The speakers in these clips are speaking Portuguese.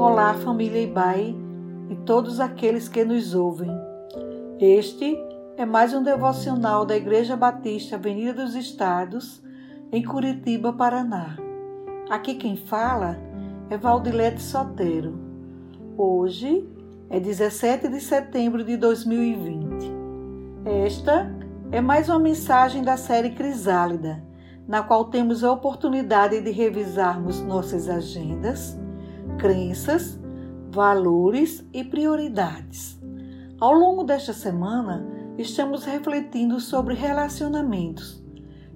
Olá, família Ibai e todos aqueles que nos ouvem. Este é mais um devocional da Igreja Batista Avenida dos Estados, em Curitiba, Paraná. Aqui quem fala é Valdilete Sotero. Hoje é 17 de setembro de 2020. Esta é mais uma mensagem da série Crisálida, na qual temos a oportunidade de revisarmos nossas agendas, crenças, valores e prioridades. Ao longo desta semana, estamos refletindo sobre relacionamentos.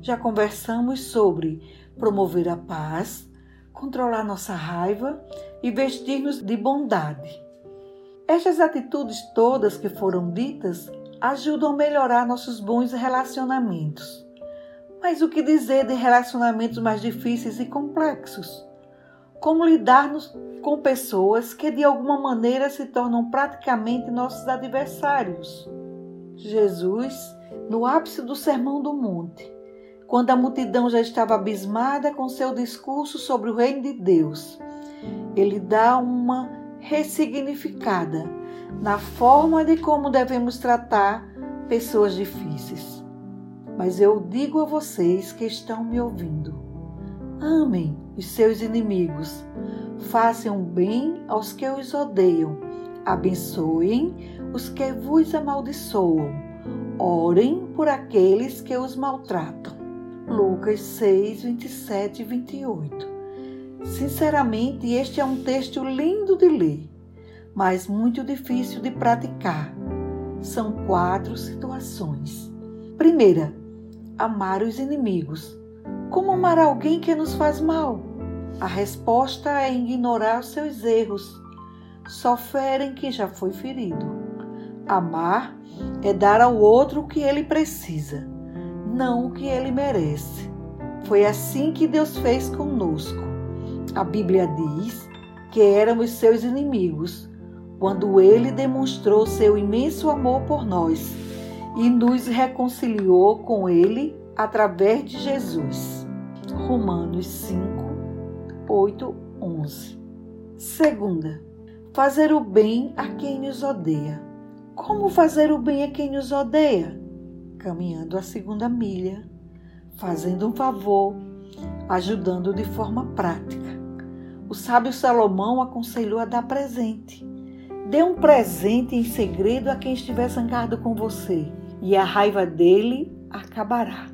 Já conversamos sobre promover a paz, controlar nossa raiva e vestir-nos de bondade. Estas atitudes todas que foram ditas ajudam a melhorar nossos bons relacionamentos. Mas o que dizer de relacionamentos mais difíceis e complexos? Como lidar com pessoas que de alguma maneira se tornam praticamente nossos adversários? Jesus, no ápice do Sermão do Monte, quando a multidão já estava abismada com seu discurso sobre o reino de Deus, ele dá uma ressignificada na forma de como devemos tratar pessoas difíceis. Mas eu digo a vocês que estão me ouvindo: amem os seus inimigos, façam bem aos que os odeiam, abençoem os que vos amaldiçoam, orem por aqueles que os maltratam. Lucas 6, 27 e 28. Sinceramente, este é um texto lindo de ler mas muito difícil de praticar. São quatro situações. Primeira, amar os inimigos. Como amar alguém que nos faz mal? A resposta é ignorar os seus erros. Só ferem que já foi ferido. Amar é dar ao outro o que ele precisa, não o que ele merece. Foi assim que Deus fez conosco. A Bíblia diz que éramos seus inimigos, quando ele demonstrou seu imenso amor por nós e nos reconciliou com ele através de Jesus. Romanos 5, 8, 11. Segunda, fazer o bem a quem nos odeia. Como fazer o bem a quem nos odeia? Caminhando a segunda milha, fazendo um favor, ajudando de forma prática. O sábio Salomão aconselhou a dar presente Dê um presente em segredo a quem estiver zangado com você, e a raiva dele acabará.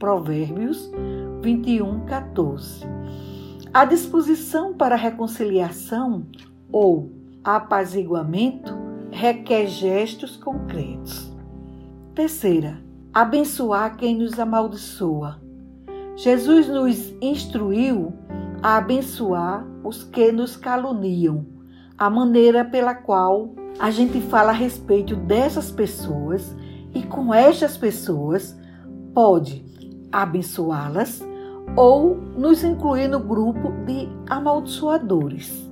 Provérbios 21, 14. A disposição para a reconciliação ou apaziguamento requer gestos concretos. Terceira, abençoar quem nos amaldiçoa. Jesus nos instruiu a abençoar os que nos caluniam a maneira pela qual a gente fala a respeito dessas pessoas e com estas pessoas pode abençoá-las ou nos incluir no grupo de amaldiçoadores.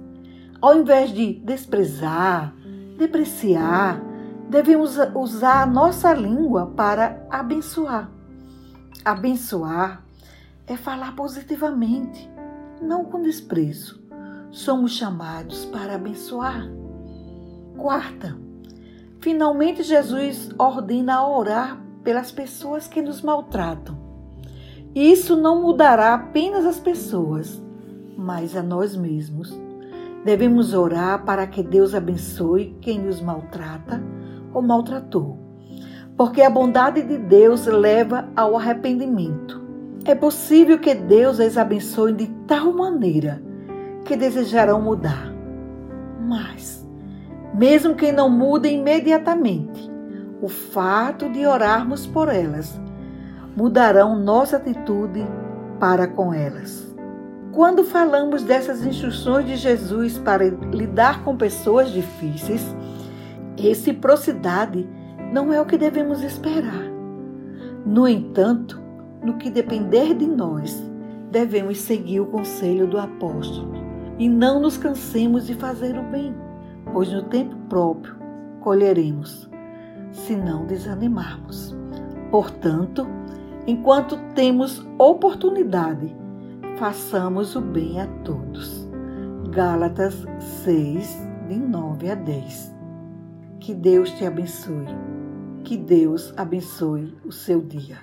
Ao invés de desprezar, depreciar, devemos usar a nossa língua para abençoar. Abençoar é falar positivamente, não com desprezo somos chamados para abençoar. Quarta, finalmente Jesus ordena orar pelas pessoas que nos maltratam. Isso não mudará apenas as pessoas, mas a nós mesmos. Devemos orar para que Deus abençoe quem nos maltrata ou maltratou, porque a bondade de Deus leva ao arrependimento. É possível que Deus as abençoe de tal maneira que desejarão mudar. Mas, mesmo que não mudem imediatamente, o fato de orarmos por elas mudarão nossa atitude para com elas. Quando falamos dessas instruções de Jesus para lidar com pessoas difíceis, reciprocidade não é o que devemos esperar. No entanto, no que depender de nós, devemos seguir o conselho do apóstolo e não nos cansemos de fazer o bem, pois no tempo próprio colheremos, se não desanimarmos. Portanto, enquanto temos oportunidade, façamos o bem a todos. Gálatas 6, de 9 a 10. Que Deus te abençoe. Que Deus abençoe o seu dia.